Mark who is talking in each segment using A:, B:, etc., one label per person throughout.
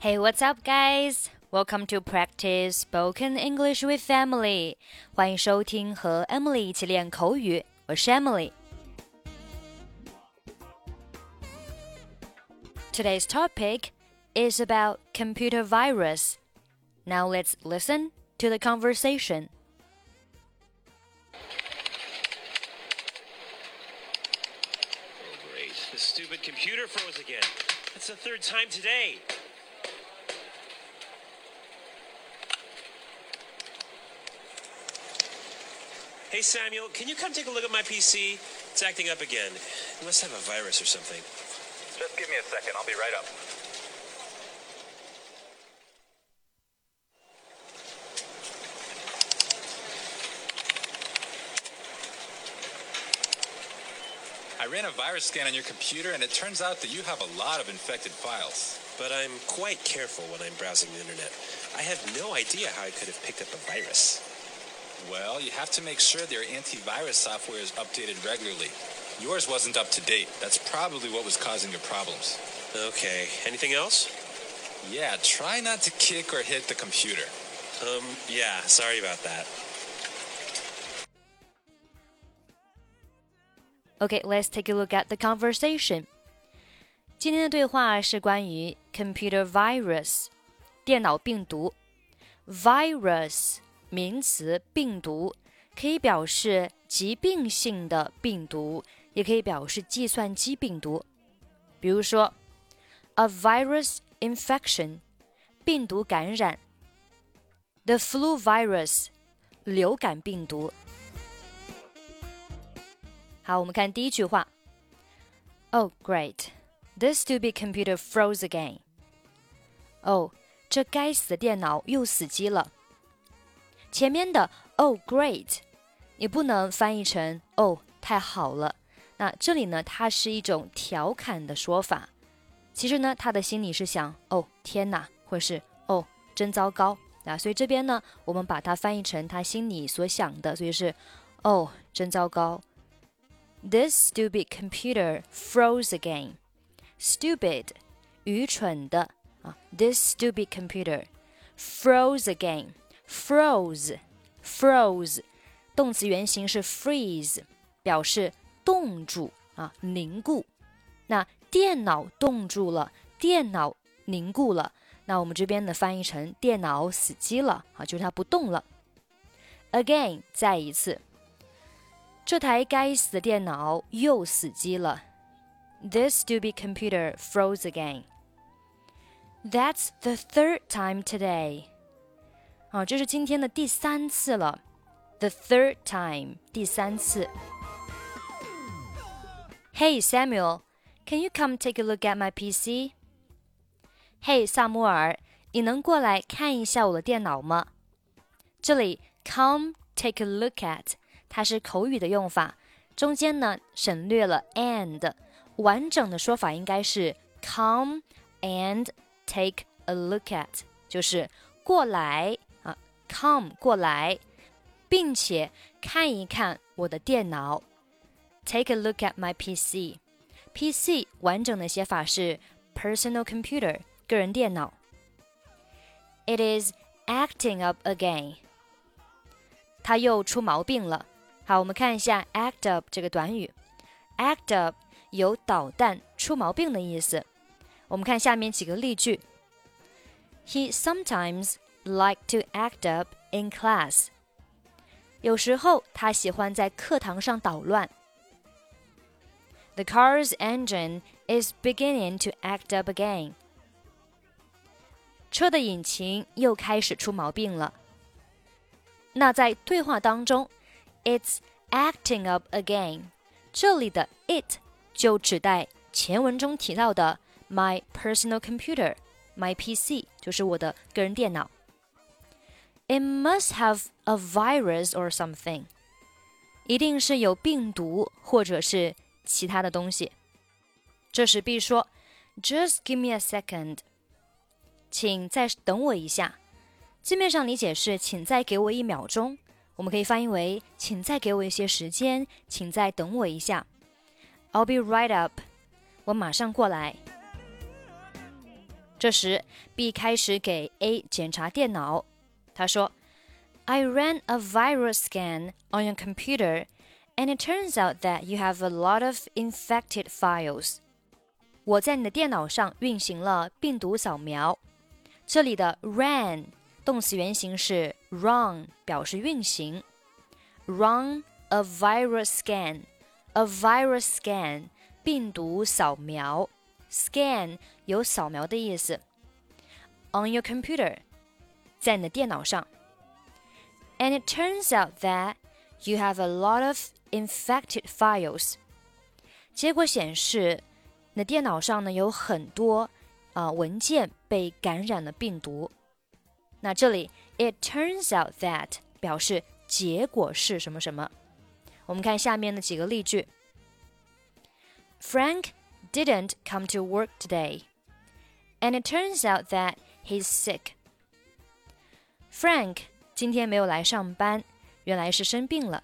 A: Hey, what's up, guys? Welcome to practice spoken English with Emily. 欢迎收听和 Emily 一起练口语，我是 Emily。Today's topic is about computer virus. Now let's listen to the conversation.
B: Oh, great. The stupid computer froze again. That's the third time today. Hey, Samuel, can you come take a look at my PC? It's acting up again. It must have a virus or something.
C: Just give me a second. I'll be right up. I ran a virus scan on your computer, and it turns out that you have a lot of infected files.
B: But I'm quite careful when I'm browsing the internet. I have no idea how I could have picked up a virus.
C: Well, you have to make sure their antivirus software is updated regularly. Yours wasn't up to date. That's probably what was causing your problems.
B: Okay, anything else?
C: Yeah, try not to kick or hit the computer.
B: Um, yeah, sorry about that.
A: Okay, let's take a look at the conversation. 今天的对话是关于 computer virus 电脑病毒 virus 名词病毒可以表示疾病性的病毒，也可以表示计算机病毒。比如说，a virus infection 病毒感染，the flu virus 流感病毒。好，我们看第一句话。Oh, great! This stupid computer froze again. 哦，这该死的电脑又死机了。 前面的 Oh, great! 你不能翻译成哦，太好了。那这里呢，它是一种调侃的说法。其实呢，他的心里是想哦，天哪，或是哦，真糟糕啊。所以这边呢，我们把它翻译成他心里所想的，所以是哦，真糟糕。This stupid computer froze again. Stupid，愚蠢的啊。This stupid computer froze again. Froze, froze，动词原形是 freeze，表示冻住啊，凝固。那电脑冻住了，电脑凝固了。那我们这边呢翻译成电脑死机了啊，就是它不动了。Again，再一次。这台该死的电脑又死机了。This stupid computer froze again. That's the third time today. 啊，这是今天的第三次了。The third time，第三次。Hey Samuel, can you come take a look at my PC? Hey 萨摩尔，你能过来看一下我的电脑吗？这里 come take a look at 它是口语的用法，中间呢省略了 and，完整的说法应该是 come and take a look at，就是过来啊 ，come 过来，并且看一看我的电脑。Take a look at my PC。PC 完整的写法是 personal computer，个人电脑。It is acting up again。它又出毛病了。好，我们看一下 act up 这个短语，act up 有捣蛋、出毛病的意思。我们看下面几个例句：He sometimes like to act up in class。有时候他喜欢在课堂上捣乱。The car's engine is beginning to act up again。车的引擎又开始出毛病了。那在对话当中。It's acting up again。这里的 it 就指代前文中提到的 my personal computer, my PC，就是我的个人电脑。 It must have a virus or something。一定是有病毒或者是其他的东西。这时必说，Just give me a second。请再等我一下。字面上理解是，请再给我一秒钟。我们可以翻译为：“请再给我一些时间，请再等我一下。” I'll be right up，我马上过来。 这时，B 开始给 A 检查电脑。 他说：“I ran a virus scan on your computer, and it turns out that you have a lot of infected files.” 我在你的电脑上运行了病毒扫描。这里的 ran 动词原形是 run，表示运行。Run a virus scan. A virus scan 病毒扫描，scan 有扫描的意思。On your computer， 在你的电脑上。And it turns out that you have a lot of infected files。结果显示，你的电脑上呢有很多啊、呃、文件被感染了病毒。那这里 it turns out that 表示结果是什么什么。我们看下面的几个例句。Frank didn't come to work today, and it turns out that he's sick. Frank 今天没有来上班，原来是生病了。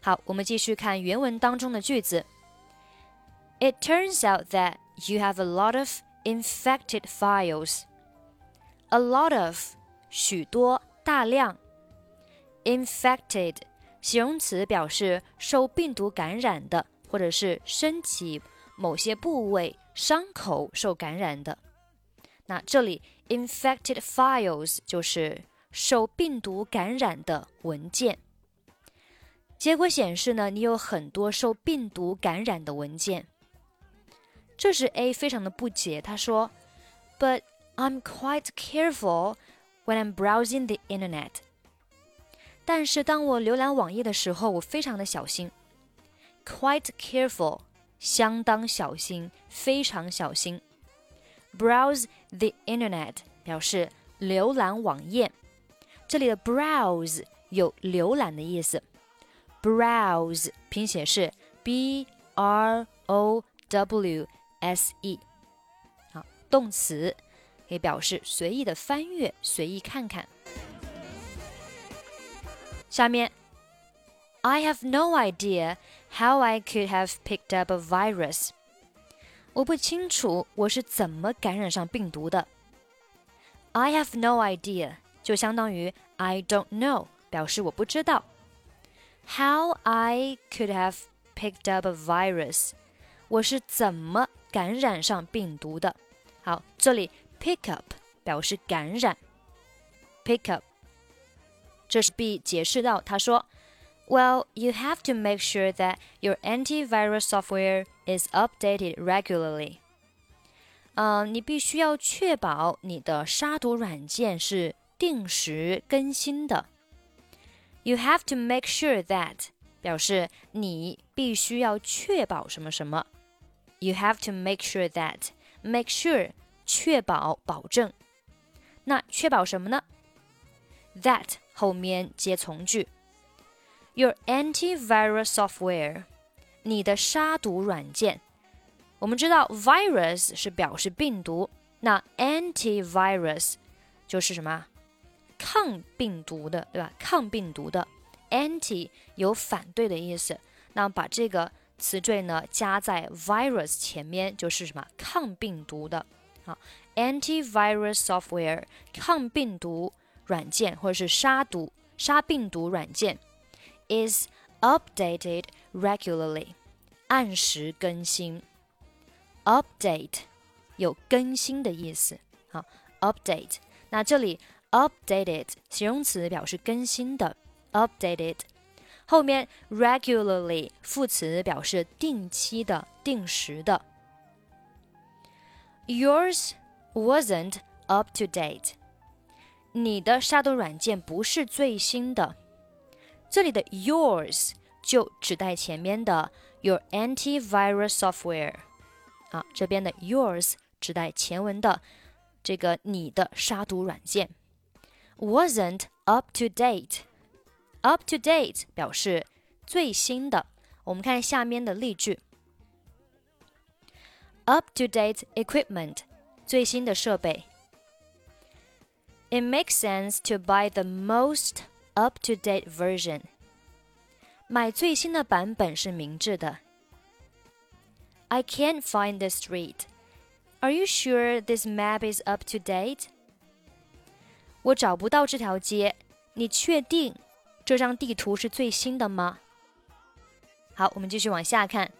A: 好，我们继续看原文当中的句子。It turns out that you have a lot of infected files. A lot of 许多、大量。Infected 形容词表示受病毒感染的。或者是身体某些部位伤口受感染的。那这里 infected files 就是受病毒感染的文件。结果显示呢，你有很多受病毒感染的文件。这时 A 非常的不解，他说：“But I'm quite careful when I'm browsing the internet。”但是当我浏览网页的时候，我非常的小心。quite careful，相当小心，非常小心。Browse the internet 表示浏览网页，这里的 browse 有浏览的意思。Browse 拼写是 b r o w s e，好，动词可以表示随意的翻阅，随意看看。下面，I have no idea how I could have picked up a virus。我不清楚我是怎么感染上病毒的。I have no idea 就相当于 I don't know，表示我不知道。How I could have picked up a virus，我是怎么感染上病毒的？好，这里 pick up 表示感染，pick up。这是 B 解释到，他说。Well, you have to make sure that your antivirus software is updated regularly. 呃，你必须要确保你的杀毒软件是 定时更新的。You have to make sure that 表示你必须要确保什么什么。You have to make sure that make sure 确保保证。那确保什么呢？That 后面接从句。Your antivirus software，你的杀毒软件。我们知道 virus 是表示病毒，那 antivirus 就是什么？抗病毒的，对吧？抗病毒的 anti 有反对的意思，那把这个词缀呢加在 virus 前面就是什么？抗病毒的啊，antivirus software 抗病毒软件或者是杀毒杀病毒软件。is updated regularly，按时更新。update 有更新的意思，好，update。那这里 updated 形容词表示更新的，updated。后面 regularly 副词表示定期的、定时的。Yours wasn't up to date。你的杀毒软件不是最新的。这里的 yours 就指代前面的 your antivirus software，啊，这边的 yours 指代前文的这个你的杀毒软件 wasn't up to date。up to date 表示最新的。我们看下面的例句：up to date equipment，最新的设备。It makes sense to buy the most up-to-date version。买最新的版本是明智的。I can't find the street. Are you sure this map is up to date? 我找不到这条街，你确定这张地图是最新的吗？好，我们继续往下看。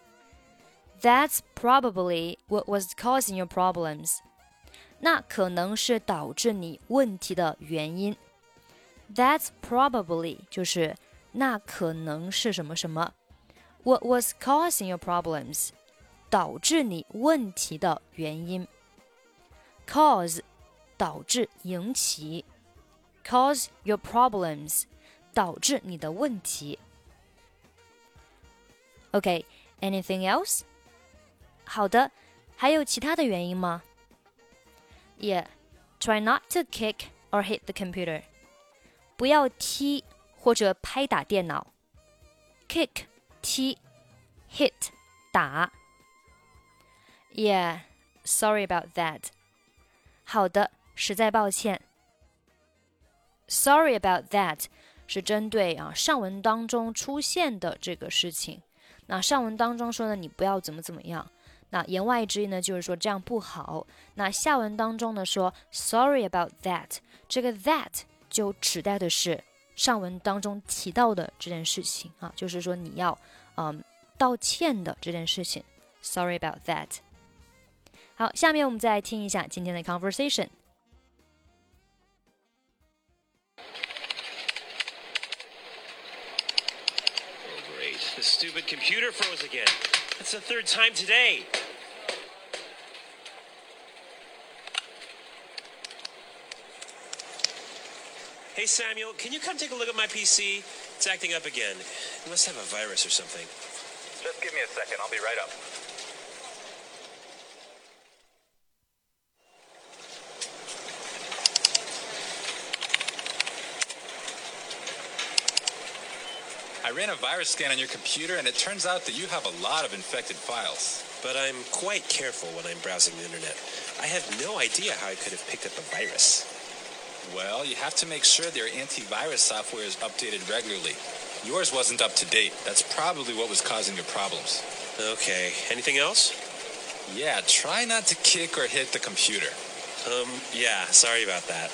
A: That's probably what was causing your problems. 那可能是导致你问题的原因。That's probably 就是那可能是什么什么。What was causing your problems？导致你问题的原因。Cause 导致引起 ，cause your problems 导致你的问题。OK，anything、okay, else？好的，还有其他的原因吗？Yeah, try not to kick or hit the computer. 不要踢或者拍打电脑。kick 踢，hit 打。Yeah, sorry about that. 好的，实在抱歉。 Sorry about that 是针对啊上文当中出现的这个事情。那上文当中说呢，你不要怎么怎么样。那言外之意呢，就是说这样不好。那下文当中呢说 Sorry about that，这个 that 就指代的是上文当中提到的这件事情啊，就是说你要嗯道歉的这件事情。Sorry about that。好，下面我们再来听一下今天的 conversation。
B: The stupid computer froze again. That's the third time today. Hey, Samuel, can you come take a look at my PC? It's acting up again. It must have a virus or something.
C: Just give me a second. I'll be right up. I ran a virus scan on your computer, and it turns out that you have a lot of infected files.
B: But I'm quite careful when I'm browsing the internet. I have no idea how I could have picked up a virus.
C: Well, you have to make sure their antivirus software is updated regularly. Yours wasn't up to date. That's probably what was causing your problems.
B: Okay. Anything else?
C: Yeah, try not to kick or hit the computer.
B: Um, yeah, sorry about that.